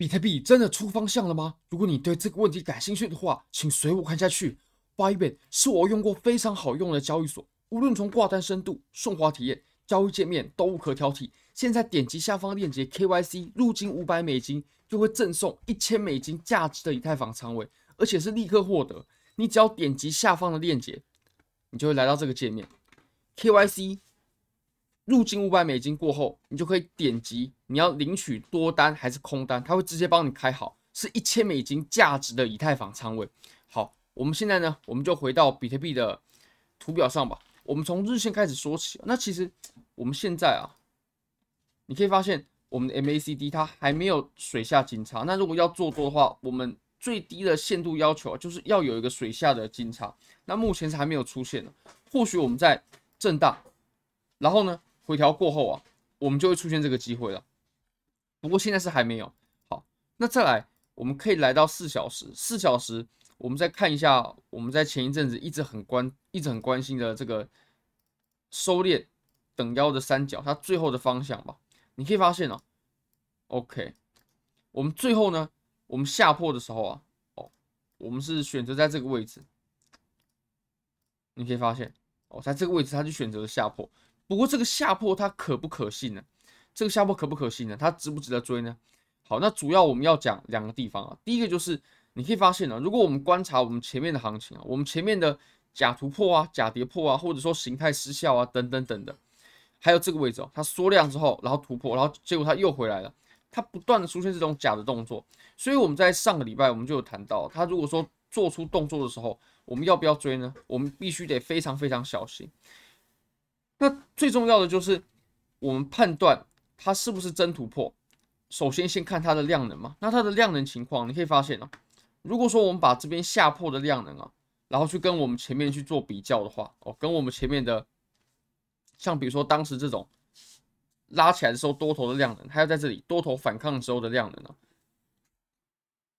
比特币真的出方向了吗？如果你对这个问题感兴趣的话，请随我看下去。Bybit 是我用过非常好用的交易所，无论从挂单深度、顺滑体验、交易界面都无可挑剔。现在点击下方链接 KYC 入金五百美金，就会赠送一千美金价值的以太坊仓位，而且是立刻获得。你只要点击下方的链接，你就会来到这个界面，KYC。入金五百美金过后，你就可以点击你要领取多单还是空单，它会直接帮你开好，是一千美金价值的以太坊仓位。好，我们现在呢，我们就回到比特币的图表上吧。我们从日线开始说起。那其实我们现在啊，你可以发现我们的 MACD 它还没有水下金叉。那如果要做多的话，我们最低的限度要求就是要有一个水下的金叉。那目前是还没有出现的。或许我们在震荡，然后呢，回调过后啊，我们就会出现这个机会了。不过现在是还没有。好，那再来，我们可以来到四小时。四小时，我们再看一下我们在前一阵子一直很关、一直很关心的这个收敛等腰的三角，它最后的方向吧。你可以发现哦，OK，我们最后呢，我们下破的时候啊，哦，我们是选择在这个位置。你可以发现哦，在这个位置，它就选择了下破。不过这个下破它可不可信呢？这个下破可不可信呢？它值不值得追呢？好，那主要我们要讲两个地方啊。第一个就是你可以发现呢，如果我们观察我们前面的行情啊，我们前面的假突破啊、假跌破啊，或者说形态失效啊等等等等，还有这个位置哦，它缩量之后，然后突破，然后结果它又回来了，它不断的出现这种假的动作，所以我们在上个礼拜我们就有谈到，它如果说做出动作的时候，我们要不要追呢？我们必须得非常非常小心。那最重要的就是我们判断它是不是真突破，首先先看它的量能嘛。那它的量能情况，你可以发现啊，如果说我们把这边下破的量能啊，然后去跟我们前面去做比较的话，哦，跟我们前面的，像比如说当时这种拉起来的时候多头的量能，还有在这里多头反抗的时候的量能啊，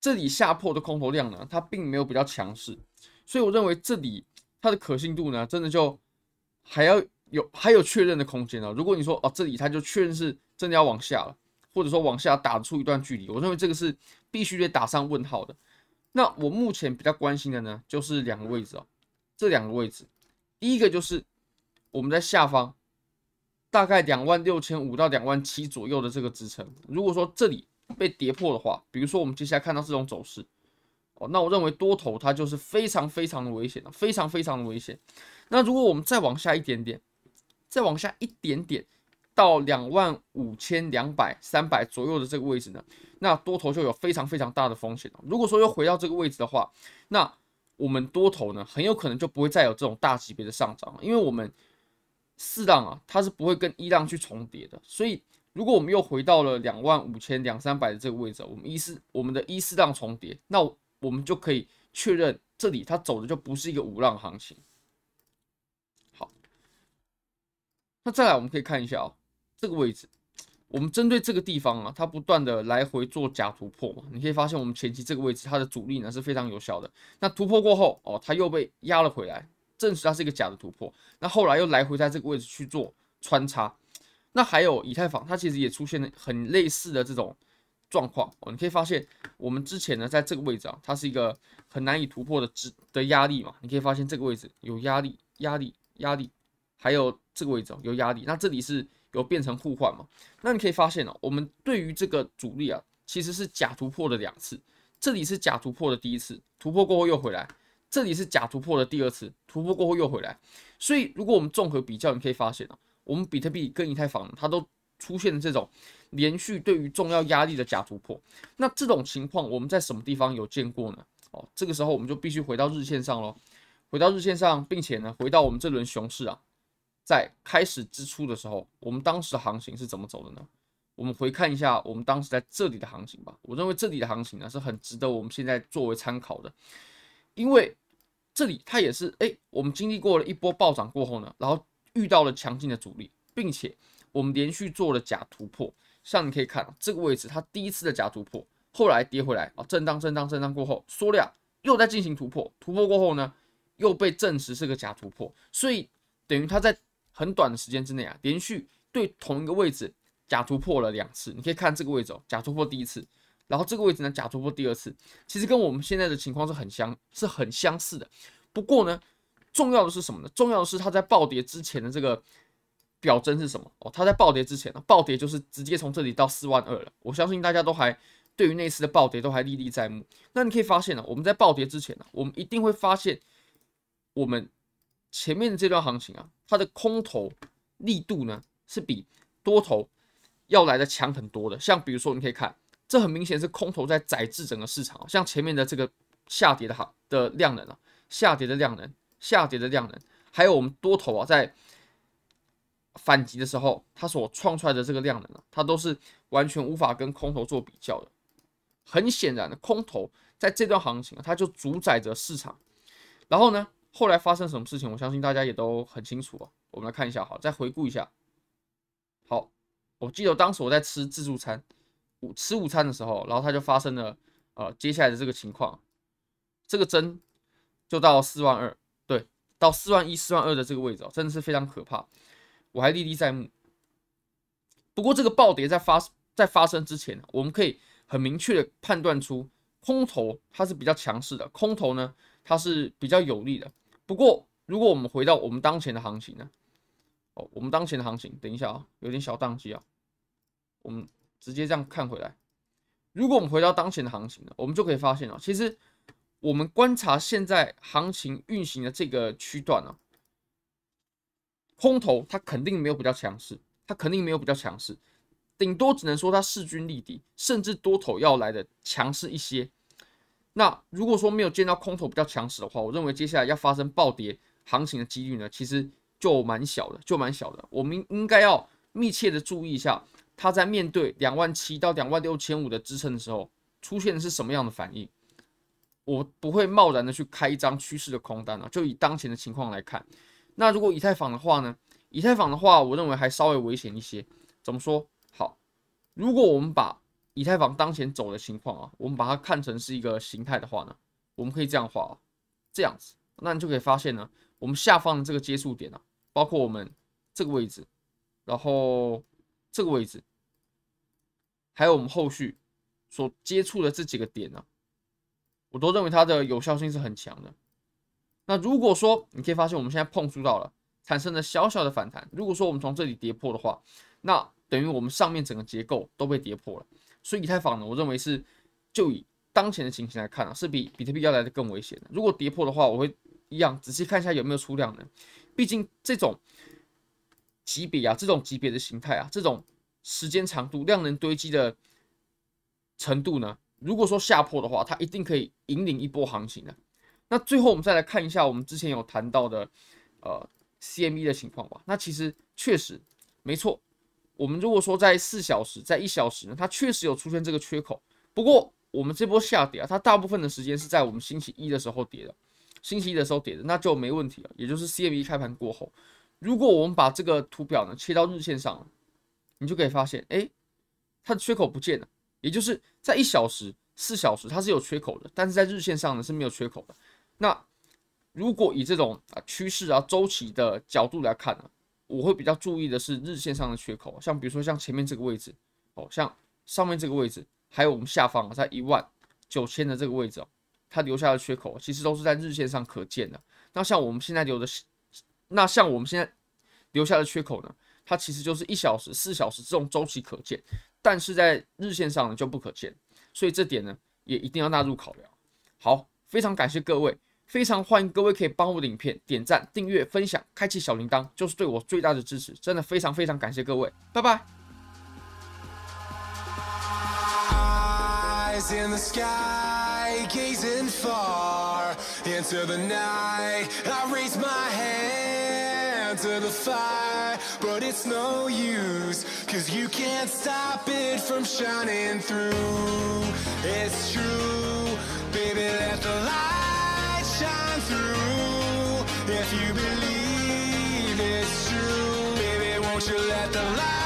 这里下破的空头量能，它并没有比较强势，所以我认为这里它的可信度呢，真的就还要。有还有确认的空间呢。如果你说哦，这里它就确认是真的要往下了，或者说往下打出一段距离，我认为这个是必须得打上问号的。那我目前比较关心的呢，就是两个位置哦，这两个位置，第一个就是我们在下方大概两万六千五到两万七左右的这个支撑，如果说这里被跌破的话，比如说我们接下来看到这种走势哦，那我认为多头它就是非常非常的危险的，非常非常的危险。那如果我们再往下一点点。再往下一点点，到两万五千两百、三百左右的这个位置呢，那多头就有非常非常大的风险了。如果说又回到这个位置的话，那我们多头呢，很有可能就不会再有这种大级别的上涨，因为我们四浪啊，它是不会跟一浪去重叠的。所以，如果我们又回到了两万五千两三百的这个位置，我们一四我们的一四浪重叠，那我们就可以确认这里它走的就不是一个五浪行情。那再来，我们可以看一下啊、哦，这个位置，我们针对这个地方啊，它不断的来回做假突破嘛，你可以发现我们前期这个位置它的阻力呢是非常有效的。那突破过后哦，它又被压了回来，证实它是一个假的突破。那后来又来回在这个位置去做穿插。那还有以太坊，它其实也出现了很类似的这种状况哦。你可以发现我们之前呢，在这个位置啊，它是一个很难以突破的支的压力嘛。你可以发现这个位置有压力，压力，压力。还有这个位置有压力，那这里是有变成互换嘛？那你可以发现哦，我们对于这个阻力啊，其实是假突破的两次。这里是假突破的第一次，突破过后又回来；这里是假突破的第二次，突破过后又回来。所以如果我们综合比较，你可以发现哦，我们比特币跟以太坊它都出现了这种连续对于重要压力的假突破。那这种情况我们在什么地方有见过呢？哦，这个时候我们就必须回到日线上喽，回到日线上，并且呢，回到我们这轮熊市啊。在开始之初的时候，我们当时行情是怎么走的呢？我们回看一下我们当时在这里的行情吧。我认为这里的行情呢是很值得我们现在作为参考的，因为这里它也是哎，我们经历过了一波暴涨过后呢，然后遇到了强劲的阻力，并且我们连续做了假突破。像你可以看这个位置，它第一次的假突破，后来跌回来啊，震荡、震荡、震荡过后缩量，又在进行突破，突破过后呢，又被证实是个假突破，所以等于它在。很短的时间之内啊，连续对同一个位置假突破了两次。你可以看这个位置哦，假突破第一次，然后这个位置呢假突破第二次，其实跟我们现在的情况是很相是很相似的。不过呢，重要的是什么呢？重要的是它在暴跌之前的这个表征是什么？哦，它在暴跌之前呢，暴跌就是直接从这里到四万二了。我相信大家都还对于那次的暴跌都还历历在目。那你可以发现呢，我们在暴跌之前呢，我们一定会发现我们前面这段行情啊，它的空头力度呢是比多头要来的强很多的，像比如说，你可以看，这很明显是空头在宰制整个市场，像前面的这个下跌的行的量能啊，下跌的量能，下跌的量能，还有我们多头啊在反击的时候，它所创出来的这个量能啊，它都是完全无法跟空头做比较的。很显然的，空头在这段行情啊，它就主宰着市场。然后呢，后来发生什么事情，我相信大家也都很清楚啊。我们来看一下，好，再回顾一下。好，我记得当时我在吃自助餐，午吃午餐的时候，然后它就发生了呃接下来的这个情况，这个针就到四万二，对，到四万一、四万二的这个位置哦，真的是非常可怕，我还历历在目。不过这个暴跌在发在发生之前，我们可以很明确的判断出空头它是比较强势的，空头呢它是比较有利的。不过如果我们回到我们当前的行情呢？哦，我们当前的行情，等一下啊，有点小宕机啊。我们直接这样看回来，如果我们回到当前的行情呢，我们就可以发现啊，其实我们观察现在行情运行的这个区段呢，空头它肯定没有比较强势，它肯定没有比较强势，顶多只能说它势均力敌，甚至多头要来的强势一些。那如果说没有见到空头比较强势的话，我认为接下来要发生暴跌行情的几率呢，其实。就蛮小的，就蛮小的。我们应该要密切的注意一下，它在面对两万七到两万六千五的支撑的时候，出现的是什么样的反应。我不会贸然的去开一张趋势的空单啊。就以当前的情况来看，那如果以太坊的话呢？以太坊的话，我认为还稍微危险一些。怎么说？好，如果我们把以太坊当前走的情况啊，我们把它看成是一个形态的话呢，我们可以这样画啊，这样子，那你就可以发现呢，我们下方的这个接触点啊。包括我们这个位置，然后这个位置，还有我们后续所接触的这几个点呢、我都认为它的有效性是很强的。那如果说你可以发现我们现在碰触到了，产生了小小的反弹，如果说我们从这里跌破的话，那等于我们上面整个结构都被跌破了。所以以太坊呢，我认为是就以当前的情形来看啊，是比比特币要来的更危险的。如果跌破的话，我会一样仔细看一下有没有出量的。毕竟这种级别啊，这种级别的形态啊，这种时间长度、量能堆积的程度呢，如果说下破的话，它一定可以引领一波行情的。那最后我们再来看一下我们之前有谈到的呃 CME 的情况吧。那其实确实没错，我们如果说在四小时、在一小时呢，它确实有出现这个缺口。不过我们这波下跌啊，它大部分的时间是在我们星期一的时候跌的。星期一的时候跌的，那就没问题了。也就是 CME 开盘过后，如果我们把这个图表呢切到日线上，你就可以发现，哎，它的缺口不见了。也就是在一小时、四小时它是有缺口的，但是在日线上呢是没有缺口的。那如果以这种啊趋势啊周期的角度来看呢，我会比较注意的是日线上的缺口，像比如说像前面这个位置，哦，像上面这个位置，还有我们下方在一万九千的这个位置哦。它留下的缺口其实都是在日线上可见的。那像我们现在留的，那像我们现在留下的缺口呢，它其实就是一小时、四小时这种周期可见，但是在日线上呢就不可见。所以这点呢也一定要纳入考量。好，非常感谢各位，非常欢迎各位可以帮我的影片点赞、订阅、分享、开启小铃铛，就是对我最大的支持。真的非常非常感谢各位，拜拜。Gazing far into the night, I raise my hand to the fire, but it's no use, cause you can't stop it from shining through. It's true. through if you believe it's true. Baby, won't you let the light?